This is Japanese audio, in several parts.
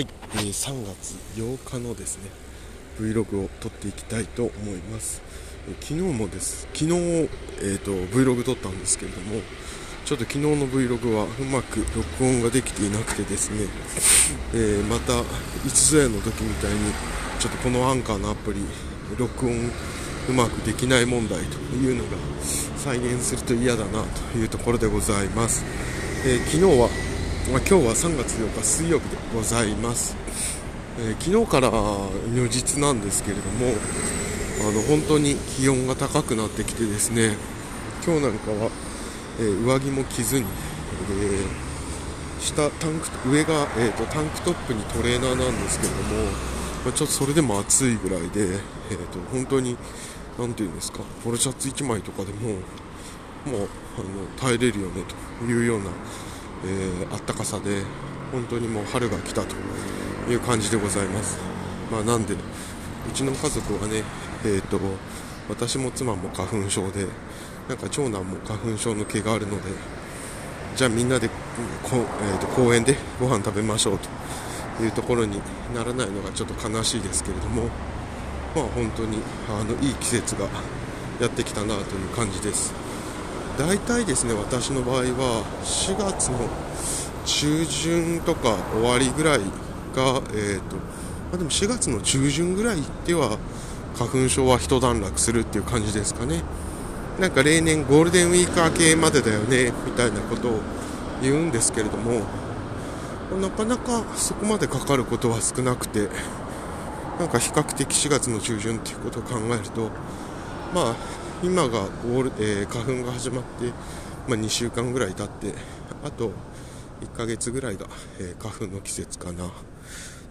はい、えー、3月8日のですね Vlog を撮っていきたいと思います、えー、昨日もです。昨日、えーと、Vlog 撮ったんですけれどもちょっと昨日の Vlog はうまく録音ができていなくてですね、えー、またいつぞやの時みたいにちょっとこのアンカーのアプリ録音うまくできない問題というのが再現すると嫌だなというところでございます、えー、昨日はまあ、今日は3月8日水曜日でございます、えー、昨日から如実なんですけれどもあの本当に気温が高くなってきてですね今日なんかは、えー、上着も着ずに、えー、下タンク上が、えーと、タンクトップにトレーナーなんですけれども、まあ、ちょっとそれでも暑いぐらいで、えーと、本当に何て言うんですかポロシャツ1枚とかでももうあの耐えれるよねというようなえ、あったかさで本当にもう春が来たという感じでございます、まあ、なんでうちの家族はね、えーと、私も妻も花粉症でなんか長男も花粉症の毛があるのでじゃあみんなでこ、えーと、公園でご飯食べましょうというところにならないのがちょっと悲しいですけれどもまあ本当にあのいい季節がやってきたなという感じです。大体ですね私の場合は4月の中旬とか終わりぐらいが、えーとまあ、でも4月の中旬ぐらいでは花粉症は一段落するっていう感じですかね。なんか例年ゴールデンウィーク明けまでだよねみたいなことを言うんですけれどもなかなかそこまでかかることは少なくてなんか比較的4月の中旬っていうことを考えるとまあ今がゴール、えー、花粉が始まって、まあ、2週間ぐらい経ってあと1ヶ月ぐらいが、えー、花粉の季節かな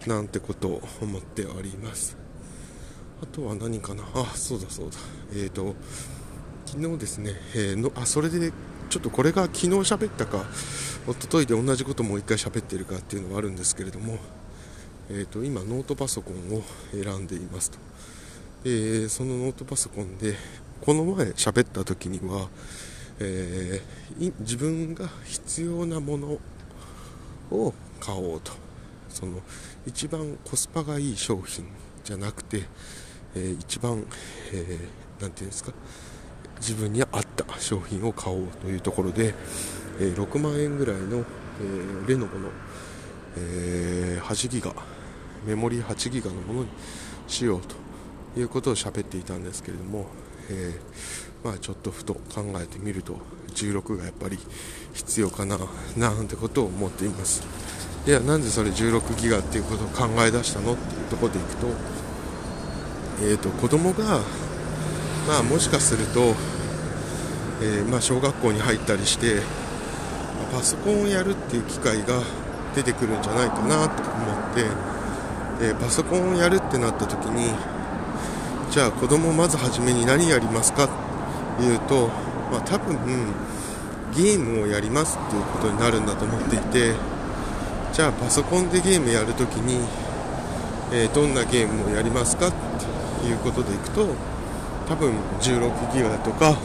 なんてことを思っております。あとは何かな？あそうだそうだ。えっ、ー、と昨日ですね、えー、のあそれでちょっとこれが昨日喋ったか一昨日で同じこともう一回喋ってるかっていうのはあるんですけれども、えーと、今ノートパソコンを選んでいますと、えー、そのノートパソコンでこの前喋った時には、えー、自分が必要なものを買おうと。その一番コスパがいい商品じゃなくて、えー、一番何、えー、て言うんですか自分に合った商品を買おうというところで、えー、6万円ぐらいの、え、レノボの、え、8ギガメモリー8ギガのものにしようということを喋っていたんですけれども、えー、まあ、ちょっとふと考えてみると16がやっぱり必要かななんてことを思っています。いやなんでそれ16ギガっていうことを考え出したの？っていうとこでいくと,、えーと、子供が、まあ、もしかすると、えー、まあ、小学校に入ったりしてパソコンをやるっていう機会が出てくるんじゃないかなと思って、えー、パソコンをやるってなった時にじゃあ子供まず初めに何やりますかっていうと、まあ、多分ゲームをやりますっていうことになるんだと思っていてじゃあパソコンでゲームやるときに、えー、どんなゲームをやりますかっていうことでいくと多分16ギガとか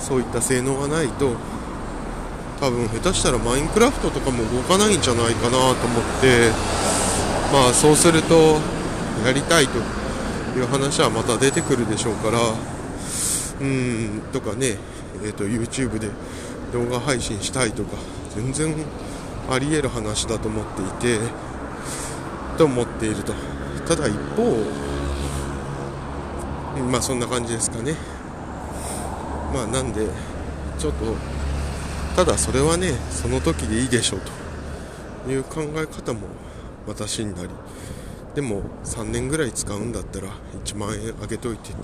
そういった性能がないと多分下手したらマインクラフトとかも動かないんじゃないかなと思ってまあそうするとやりたいという話はまた出てくるでしょうからうんとかね、えーと、YouTube で動画配信したいとか全然あり得る話だと思っていてと思っていると。ただ一方まあそんな感じですかね。まあなんでちょっとただそれはねその時でいいでしょうという考え方も私になりでも3年ぐらい使うんだったら1万円あげといてっ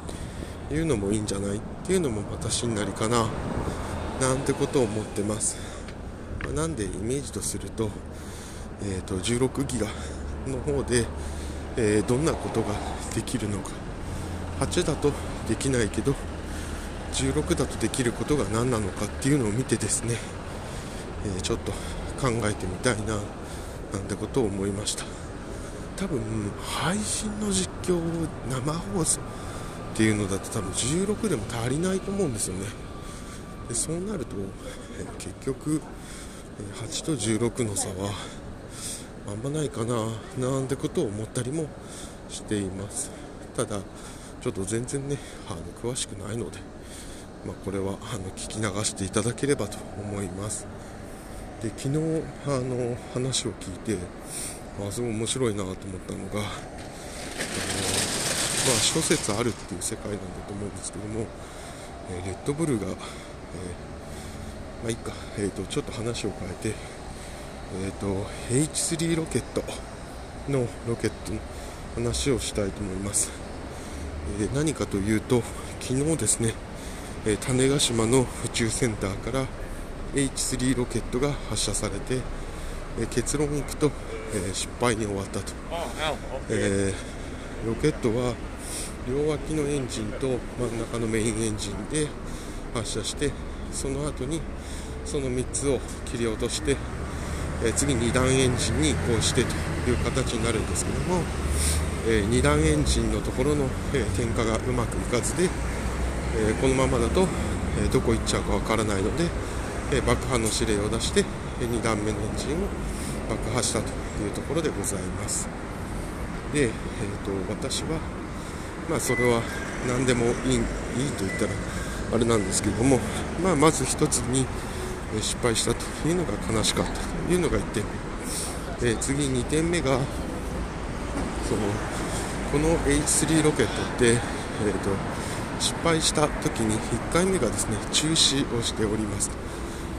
ていうのもいいんじゃないっていうのも私になりかな。なんてことを思ってます、まあ、なんでイメージとすると,、えーと、16ギガの方で、えー、どんなことができるのか。8だとできないけど16だとできることが何なのかっていうのを見てですね、えー、ちょっと考えてみたいななんてことを思いました。多分配信の実況生放送っていうのだと多分16でも足りないと思うんですよね。でそうなると 結局8と16の差はあんまないかななんてことを思ったりもしています。ただちょっと全然ねあの詳しくないので、まあ、これはあの聞き流していただければと思います。で昨日あの話を聞いてあすごい面白いなと思ったのがあの、まあ、諸説あるっていう世界なんだと思うんですけども、えー、レッドブルが、えー、まあいいか、えーと、ちょっと話を変えて、えーと、H3 ロケットのロケットの話をしたいと思います、えー、何かというと昨日ですね、え種子島の宇宙センターから H3 ロケットが発射されて、え結論いくと、え失敗に終わったと、えー、ロケットは両脇のエンジンと真ん中のメインエンジンで発射してその後にその3つを切り落として、え次2段エンジンに移行してという形になるんですけども、え2段エンジンのところの、え点火がうまくいかずで、えこのままだと、えどこ行っちゃうかわからないので、え爆破の指令を出して、え2段目のエンジンを爆破したというところでございます。で、えーと、私は、まあ、それは何でもいいいいと言ったらあれなんですけども、まあ、まず1つに失敗したというのが悲しかったというのが1点。目で次2点目がそのこの H3 ロケットって、えーと失敗した時に1回目がですね中止をしております。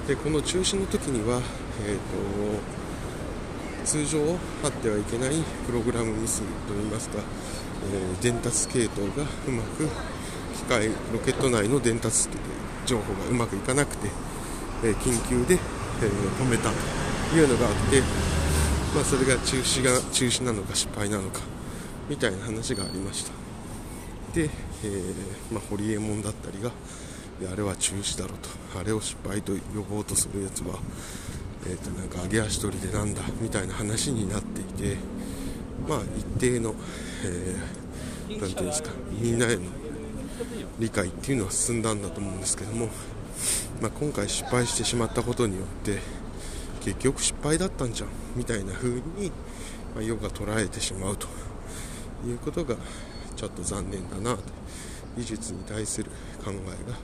でこの中止の時には、えーと通常あってはいけないプログラムミスといいますか、えー、伝達系統がうまく機械ロケット内の伝達情報がうまくいかなくて、えー、緊急で、えー、止めたというのがあって、まあ、それが中止が中止なのか失敗なのかみたいな話がありました。で、えー、まあ、ホリエモンだったりがあれは中止だろうとあれを失敗と呼ぼうとするやつはえーと、なんか揚げ足取りでなんだみたいな話になっていて、まあ、一定の、えー、ていうんですかみんなへの理解っていうのは進んだんだと思うんですけども、まあ、今回失敗してしまったことによって結局失敗だったんじゃんみたいな風に、まあ、世が捉えてしまうということがちょっと残念だなと。技術に対する考えが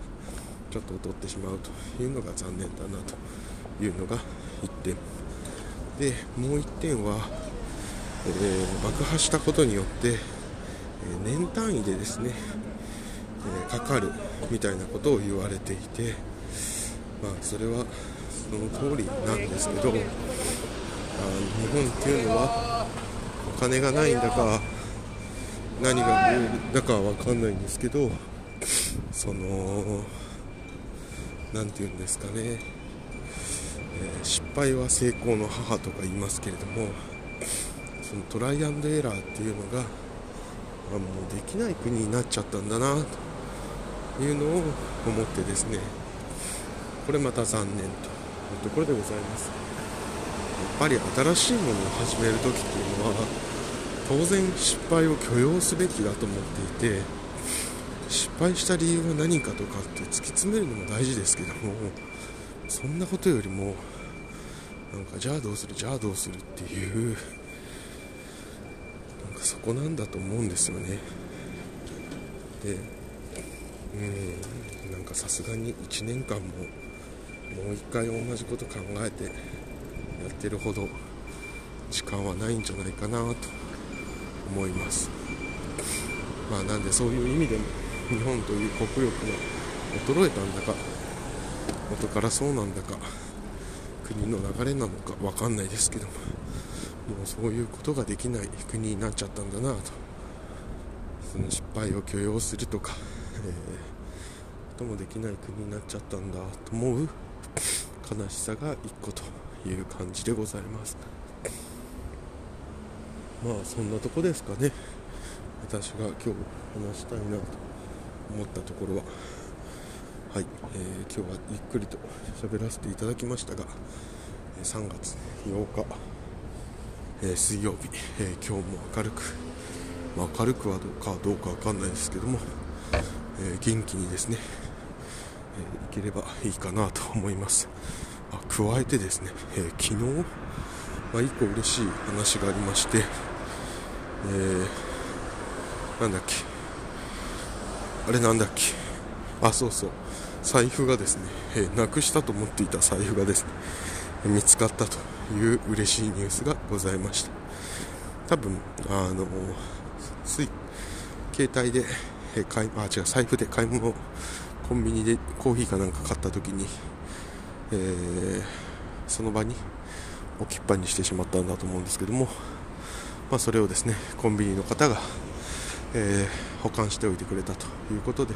ちょっと劣ってしまうというのが残念だなというのが1点でもう1点は、えー、爆破したことによって、え、年単位でですね、え、かかるみたいなことを言われていてまあそれはその通りなんですけどあ日本っていうのはお金がないんだか何がルールだかは分かんないんですけどその何て言うんですかね。え失敗は成功の母とか言いますけれどもそのトライアンドエラーっていうのが、あ、もうできない国になっちゃったんだなというのを思ってですねこれまた残念というところでございます。やっぱり新しいものを始める時っていうのは当然失敗を許容すべきだと思っていて失敗した理由は何かとかって突き詰めるのも大事ですけどもそんなことよりもなんかじゃあどうする？じゃあどうするっていうなんかそこなんだと思うんですよね。でうんなんかさすがに1年間ももう一回同じこと考えてやってるほど時間はないんじゃないかなと思います。まあなんでそういう意味でも日本という国力が衰えたんだか元からそうなんだか国の流れなのか分かんないですけどももうそういうことができない国になっちゃったんだなと。その失敗を許容するとか、えー、ともできない国になっちゃったんだと思う悲しさが1個という感じでございます。まあそんなとこですかね。私が今日話したいなと思ったところは。はい、えー、今日はゆっくりと喋らせていただきましたが3月8日、えー、水曜日、えー、今日も明るく、まあ、明るくはどうかどうかわかんないですけども、え元気にですね、えいければいいかなと思います。あ加えてですね、え昨日、まあ、1個嬉しい話がありまして、えー、なんだっけあれなんだっけあそうそう。財布がですね、えー、なくしたと思っていた財布がですね見つかったという嬉しいニュースがございました。多分あのつい携帯で、えー、買いあ違う財布で買い物コンビニでコーヒーかなんか買った時に、えー、その場に置きっぱにしてしまったんだと思うんですけども、まあ、それをですねコンビニの方が、えー、保管しておいてくれたということで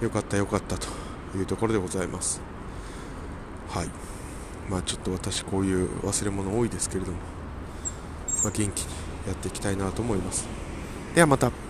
よかったよかったというところでございます。はい。まあちょっと私こういう忘れ物多いですけれども、まあ、元気にやっていきたいなと思います。ではまた。